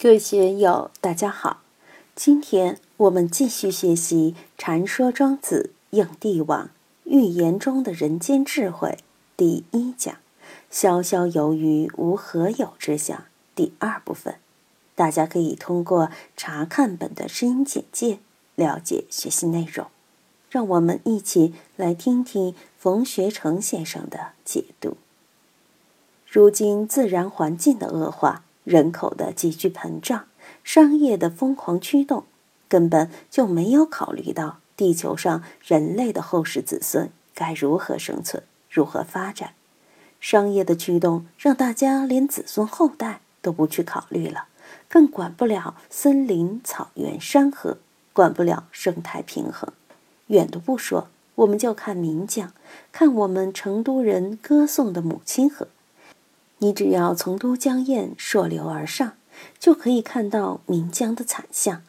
各位学友，大家好！今天我们继续学习《禅说庄子应帝王寓言中的人间智慧》第一讲“潇潇游鱼无何有之想”第二部分。大家可以通过查看本的声音简介了解学习内容。让我们一起来听听冯学成先生的解读。如今自然环境的恶化。人口的急剧膨胀，商业的疯狂驱动，根本就没有考虑到地球上人类的后世子孙该如何生存、如何发展。商业的驱动让大家连子孙后代都不去考虑了，更管不了森林、草原、山河，管不了生态平衡。远的不说，我们就看岷江，看我们成都人歌颂的母亲河。你只要从都江堰溯流而上，就可以看到岷江的惨象；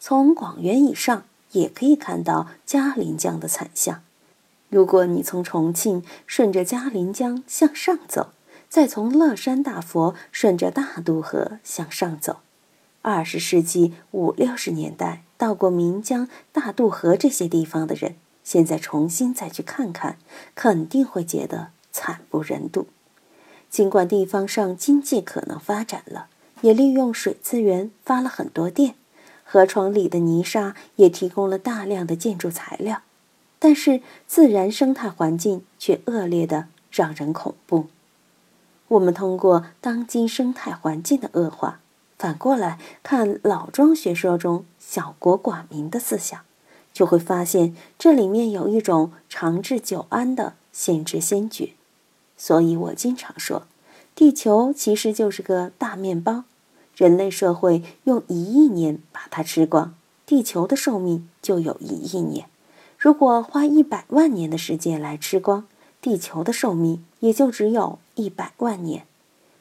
从广元以上，也可以看到嘉陵江的惨象。如果你从重庆顺着嘉陵江向上走，再从乐山大佛顺着大渡河向上走，二十世纪五六十年代到过岷江、大渡河这些地方的人，现在重新再去看看，肯定会觉得惨不忍睹。尽管地方上经济可能发展了，也利用水资源发了很多电，河床里的泥沙也提供了大量的建筑材料，但是自然生态环境却恶劣的让人恐怖。我们通过当今生态环境的恶化，反过来看老庄学说中“小国寡民”的思想，就会发现这里面有一种长治久安的先知先觉。所以我经常说，地球其实就是个大面包，人类社会用一亿年把它吃光，地球的寿命就有一亿年。如果花一百万年的时间来吃光，地球的寿命也就只有一百万年。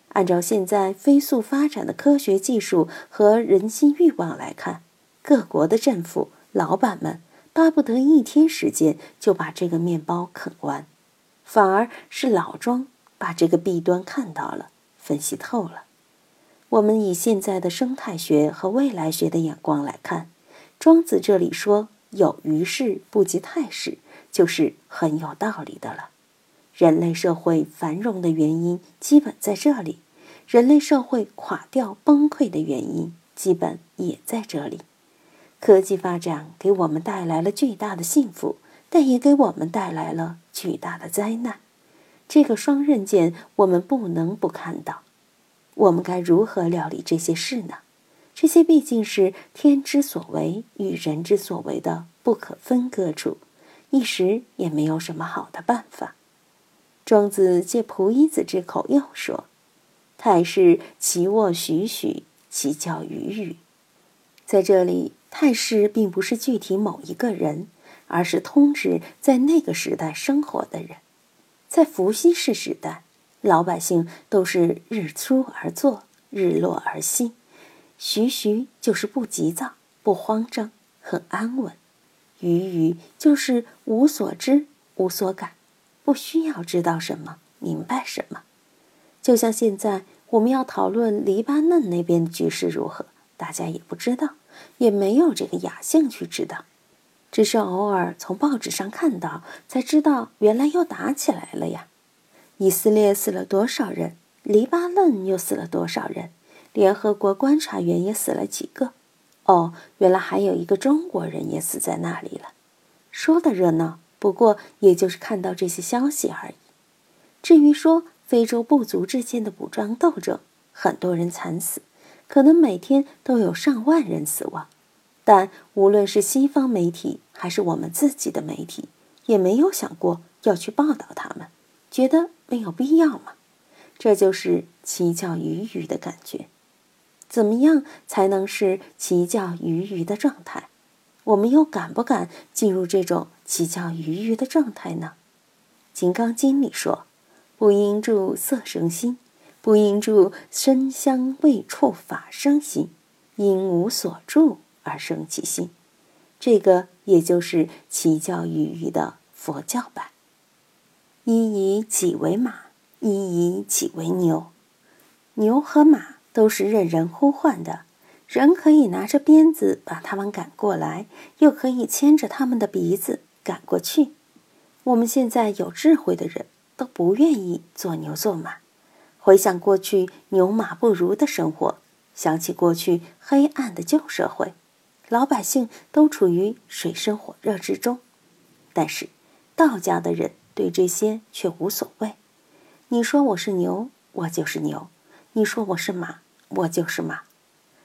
按照现在飞速发展的科学技术和人心欲望来看，各国的政府、老板们巴不得一天时间就把这个面包啃完。反而是老庄把这个弊端看到了，分析透了。我们以现在的生态学和未来学的眼光来看，庄子这里说“有余事不及太史”，就是很有道理的了。人类社会繁荣的原因基本在这里，人类社会垮掉崩溃的原因基本也在这里。科技发展给我们带来了巨大的幸福。但也给我们带来了巨大的灾难，这个双刃剑我们不能不看到。我们该如何料理这些事呢？这些毕竟是天之所为与人之所为的不可分割处，一时也没有什么好的办法。庄子借仆衣子之口又说：“太师其卧栩栩，其教鱼鱼。”在这里，太师并不是具体某一个人。而是通知在那个时代生活的人，在伏羲氏时代，老百姓都是日出而作，日落而息，徐徐就是不急躁、不慌张，很安稳；鱼鱼就是无所知、无所感，不需要知道什么、明白什么。就像现在我们要讨论黎巴嫩那边的局势如何，大家也不知道，也没有这个雅兴去知道。只是偶尔从报纸上看到，才知道原来又打起来了呀！以色列死了多少人？黎巴嫩又死了多少人？联合国观察员也死了几个？哦，原来还有一个中国人也死在那里了。说的热闹，不过也就是看到这些消息而已。至于说非洲部族之间的武装斗争，很多人惨死，可能每天都有上万人死亡。但无论是西方媒体还是我们自己的媒体，也没有想过要去报道他们，觉得没有必要嘛。这就是奇教鱼鱼的感觉。怎么样才能是奇教鱼鱼的状态？我们又敢不敢进入这种奇教鱼鱼的状态呢？《金刚经》里说：“不应住色生心，不应住声香味触法生心，因无所住。”而生其心，这个也就是其教育语的佛教版。一以己为马，一以己为牛。牛和马都是任人呼唤的人可以拿着鞭子把他们赶过来，又可以牵着他们的鼻子赶过去。我们现在有智慧的人都不愿意做牛做马。回想过去牛马不如的生活，想起过去黑暗的旧社会，老百姓都处于水深火热之中。但是，道家的人对这些却无所谓。你说我是牛，我就是牛；你说我是马，我就是马。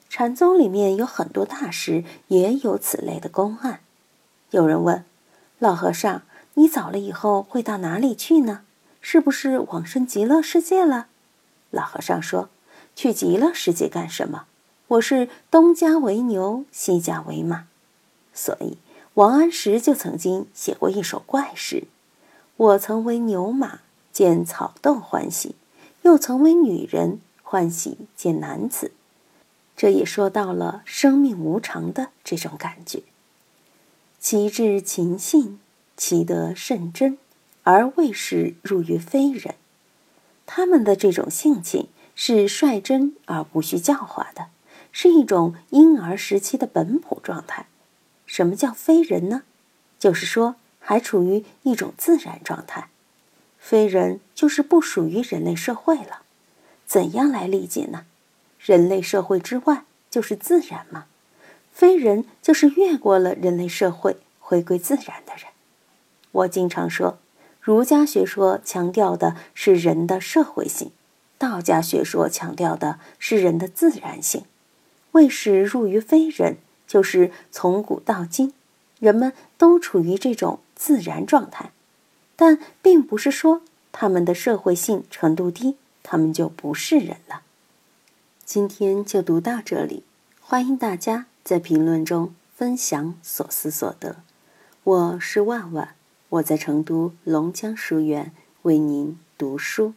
禅宗里面有很多大师也有此类的公案。有人问老和尚：“你走了以后会到哪里去呢？是不是往生极乐世界了？”老和尚说：“去极乐世界干什么？我是东家为牛，西家为马。”所以王安石就曾经写过一首怪诗：“我曾为牛马，见草豆欢喜；又曾为女人，欢喜见男子。”这也说到了生命无常的这种感觉。其志勤信，其德甚真，而未始入于非人。他们的这种性情是率真而无需教化的，是一种婴儿时期的本朴状态。什么叫非人呢？就是说还处于一种自然状态。非人就是不属于人类社会了。怎样来理解呢？人类社会之外就是自然吗？非人就是越过了人类社会，回归自然的人。我经常说。儒家学说强调的是人的社会性，道家学说强调的是人的自然性。为使入于非人，就是从古到今，人们都处于这种自然状态，但并不是说他们的社会性程度低，他们就不是人了。今天就读到这里，欢迎大家在评论中分享所思所得。我是万万。我在成都龙江书院为您读书。